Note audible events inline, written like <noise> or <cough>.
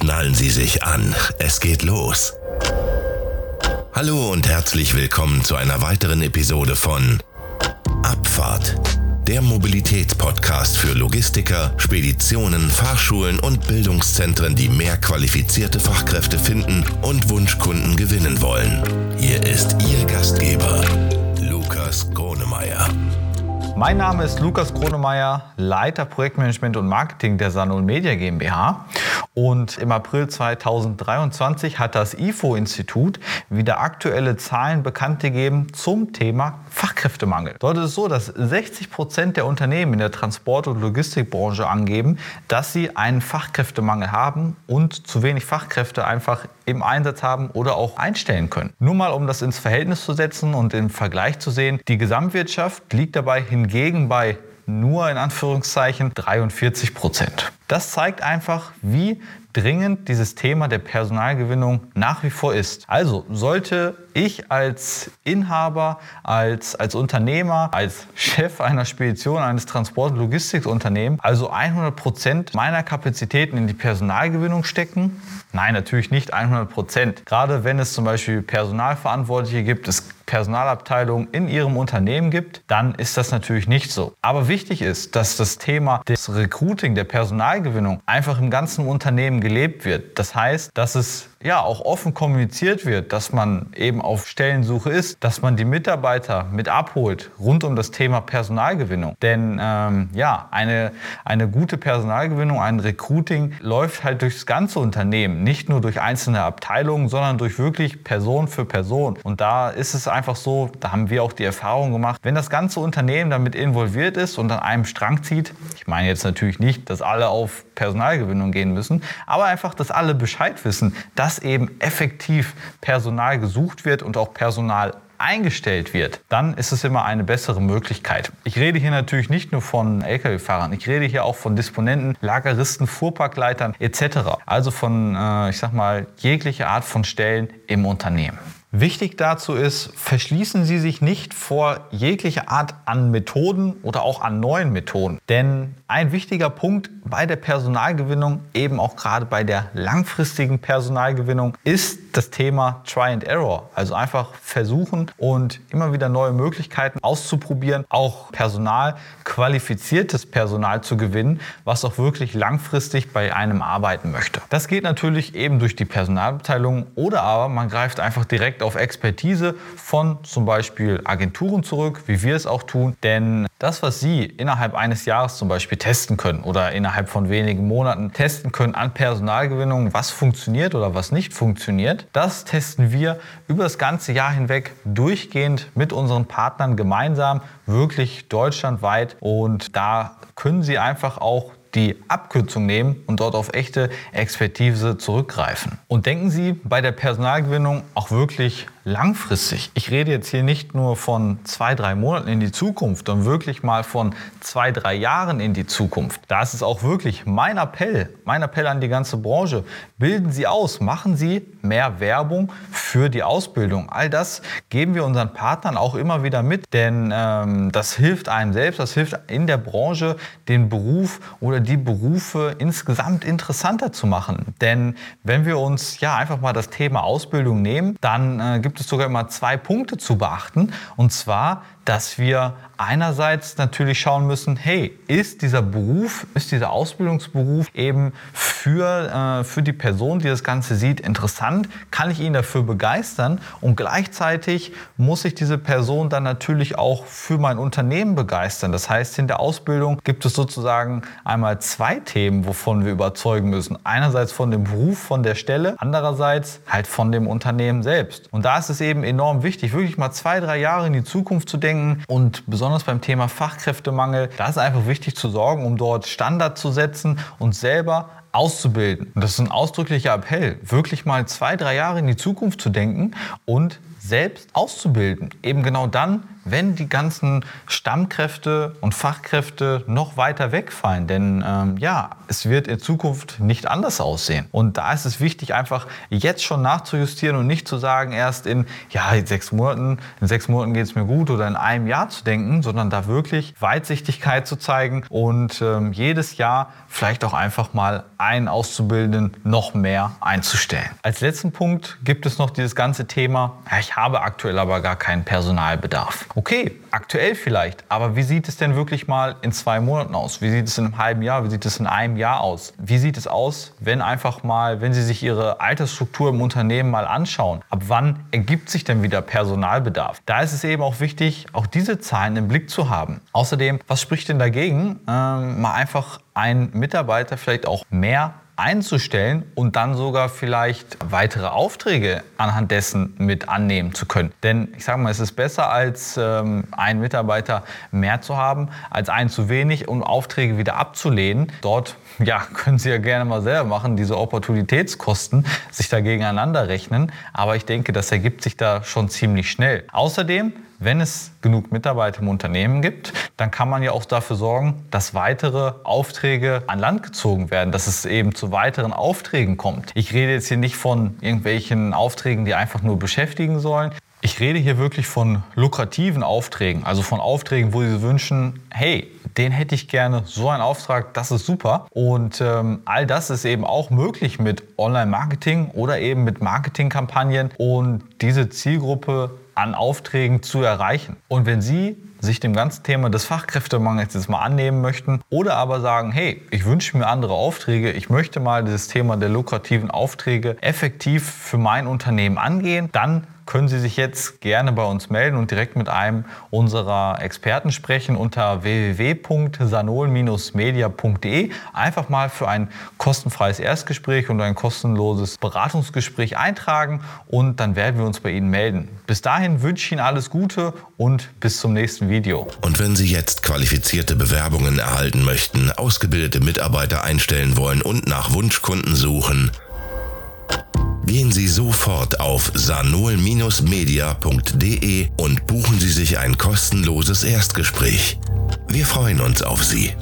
Schnallen Sie sich an, es geht los. Hallo und herzlich willkommen zu einer weiteren Episode von Abfahrt, der Mobilitätspodcast für Logistiker, Speditionen, Fahrschulen und Bildungszentren, die mehr qualifizierte Fachkräfte finden und Wunschkunden gewinnen wollen. Hier ist Ihr Gastgeber, Lukas Gronemeyer. Mein Name ist Lukas Kronemeyer, Leiter Projektmanagement und Marketing der Sanol Media GmbH. Und im April 2023 hat das IFO-Institut wieder aktuelle Zahlen bekannt gegeben zum Thema Fachkräftemangel. Dort ist es so, dass 60 Prozent der Unternehmen in der Transport- und Logistikbranche angeben, dass sie einen Fachkräftemangel haben und zu wenig Fachkräfte einfach im Einsatz haben oder auch einstellen können. Nur mal, um das ins Verhältnis zu setzen und im Vergleich zu sehen, die Gesamtwirtschaft liegt dabei hingegen bei nur in Anführungszeichen 43 Prozent. Das zeigt einfach, wie dringend dieses Thema der Personalgewinnung nach wie vor ist. Also sollte ich als Inhaber, als, als Unternehmer, als Chef einer Spedition, eines Transport- und Logistikunternehmens, also 100 Prozent meiner Kapazitäten in die Personalgewinnung stecken? Nein, natürlich nicht 100 Prozent. Gerade wenn es zum Beispiel Personalverantwortliche gibt, es Personalabteilungen in ihrem Unternehmen gibt, dann ist das natürlich nicht so. Aber wichtig ist, dass das Thema des Recruiting, der Personalgewinnung einfach im ganzen Unternehmen gelebt wird. Das heißt, dass es ja auch offen kommuniziert wird, dass man eben auf Stellensuche ist, dass man die Mitarbeiter mit abholt rund um das Thema Personalgewinnung. Denn ähm, ja, eine, eine gute Personalgewinnung, ein Recruiting läuft halt durchs ganze Unternehmen, nicht nur durch einzelne Abteilungen, sondern durch wirklich Person für Person. Und da ist es einfach so, da haben wir auch die Erfahrung gemacht, wenn das ganze Unternehmen damit involviert ist und an einem Strang zieht, ich meine jetzt natürlich nicht, dass alle auf Personalgewinnung gehen müssen, aber einfach, dass alle Bescheid wissen, dass eben effektiv Personal gesucht wird und auch Personal eingestellt wird, dann ist es immer eine bessere Möglichkeit. Ich rede hier natürlich nicht nur von Lkw-Fahrern, ich rede hier auch von Disponenten, Lageristen, Fuhrparkleitern etc. Also von, äh, ich sag mal, jeglicher Art von Stellen im Unternehmen. Wichtig dazu ist, verschließen Sie sich nicht vor jeglicher Art an Methoden oder auch an neuen Methoden. Denn ein wichtiger Punkt bei der Personalgewinnung, eben auch gerade bei der langfristigen Personalgewinnung, ist das Thema Try and Error. Also einfach versuchen und immer wieder neue Möglichkeiten auszuprobieren, auch Personal, qualifiziertes Personal zu gewinnen, was auch wirklich langfristig bei einem arbeiten möchte. Das geht natürlich eben durch die Personalabteilung oder aber man greift einfach direkt auf Expertise von zum Beispiel Agenturen zurück, wie wir es auch tun. Denn das, was Sie innerhalb eines Jahres zum Beispiel testen können oder innerhalb von wenigen Monaten testen können an Personalgewinnung, was funktioniert oder was nicht funktioniert, das testen wir über das ganze Jahr hinweg durchgehend mit unseren Partnern gemeinsam, wirklich deutschlandweit. Und da können Sie einfach auch die Abkürzung nehmen und dort auf echte Expertise zurückgreifen. Und denken Sie bei der Personalgewinnung auch wirklich langfristig. Ich rede jetzt hier nicht nur von zwei, drei Monaten in die Zukunft, sondern wirklich mal von zwei, drei Jahren in die Zukunft. Da ist es auch wirklich mein Appell, mein Appell an die ganze Branche. Bilden Sie aus, machen Sie mehr Werbung für die Ausbildung. All das geben wir unseren Partnern auch immer wieder mit, denn ähm, das hilft einem selbst, das hilft in der Branche, den Beruf oder die Berufe insgesamt interessanter zu machen. Denn wenn wir uns ja einfach mal das Thema Ausbildung nehmen, dann äh, gibt es sogar immer zwei Punkte zu beachten. Und zwar, dass wir einerseits natürlich schauen müssen, hey, ist dieser Beruf, ist dieser Ausbildungsberuf eben für, äh, für die Person, die das Ganze sieht, interessant? Kann ich ihn dafür begeistern? Und gleichzeitig muss ich diese Person dann natürlich auch für mein Unternehmen begeistern. Das heißt, in der Ausbildung gibt es sozusagen einmal zwei Themen, wovon wir überzeugen müssen. Einerseits von dem Beruf, von der Stelle, andererseits halt von dem Unternehmen selbst. Und da ist es eben enorm wichtig, wirklich mal zwei, drei Jahre in die Zukunft zu denken und besonders besonders beim Thema Fachkräftemangel, da ist einfach wichtig zu sorgen, um dort Standard zu setzen und selber auszubilden. Und das ist ein ausdrücklicher Appell, wirklich mal zwei, drei Jahre in die Zukunft zu denken und selbst auszubilden. Eben genau dann, wenn die ganzen Stammkräfte und Fachkräfte noch weiter wegfallen. Denn ähm, ja, es wird in Zukunft nicht anders aussehen. Und da ist es wichtig, einfach jetzt schon nachzujustieren und nicht zu sagen, erst in, ja, in sechs Monaten, in sechs Monaten geht es mir gut oder in einem Jahr zu denken, sondern da wirklich Weitsichtigkeit zu zeigen und ähm, jedes Jahr vielleicht auch einfach mal einen Auszubildenden noch mehr einzustellen. Als letzten Punkt gibt es noch dieses ganze Thema, ja, ich habe aktuell aber gar keinen Personalbedarf. Okay, aktuell vielleicht, aber wie sieht es denn wirklich mal in zwei Monaten aus? Wie sieht es in einem halben Jahr? Wie sieht es in einem Jahr aus? Wie sieht es aus, wenn einfach mal, wenn Sie sich Ihre Altersstruktur im Unternehmen mal anschauen? Ab wann ergibt sich denn wieder Personalbedarf? Da ist es eben auch wichtig, auch diese Zahlen im Blick zu haben. Außerdem, was spricht denn dagegen, ähm, mal einfach einen Mitarbeiter vielleicht auch mehr einzustellen und dann sogar vielleicht weitere Aufträge anhand dessen mit annehmen zu können. Denn ich sage mal, es ist besser als ähm, einen Mitarbeiter mehr zu haben, als einen zu wenig, um Aufträge wieder abzulehnen. Dort ja, <laughs> können Sie ja gerne mal selber machen, diese Opportunitätskosten sich da gegeneinander rechnen. Aber ich denke, das ergibt sich da schon ziemlich schnell. Außerdem wenn es genug Mitarbeiter im Unternehmen gibt, dann kann man ja auch dafür sorgen, dass weitere Aufträge an Land gezogen werden, dass es eben zu weiteren Aufträgen kommt. Ich rede jetzt hier nicht von irgendwelchen Aufträgen, die einfach nur beschäftigen sollen. Ich rede hier wirklich von lukrativen Aufträgen, also von Aufträgen, wo Sie wünschen, hey, den hätte ich gerne, so ein Auftrag, das ist super. Und ähm, all das ist eben auch möglich mit Online-Marketing oder eben mit Marketingkampagnen. Und diese Zielgruppe an Aufträgen zu erreichen. Und wenn Sie sich dem ganzen Thema des Fachkräftemangels jetzt mal annehmen möchten oder aber sagen, hey, ich wünsche mir andere Aufträge, ich möchte mal dieses Thema der lukrativen Aufträge effektiv für mein Unternehmen angehen, dann können Sie sich jetzt gerne bei uns melden und direkt mit einem unserer Experten sprechen unter www.sanol-media.de. Einfach mal für ein kostenfreies Erstgespräch und ein kostenloses Beratungsgespräch eintragen und dann werden wir uns bei Ihnen melden. Bis dahin wünsche ich Ihnen alles Gute und bis zum nächsten Video. Und wenn Sie jetzt qualifizierte Bewerbungen erhalten möchten, ausgebildete Mitarbeiter einstellen wollen und nach Wunschkunden suchen, Gehen Sie sofort auf sanol-media.de und buchen Sie sich ein kostenloses Erstgespräch. Wir freuen uns auf Sie.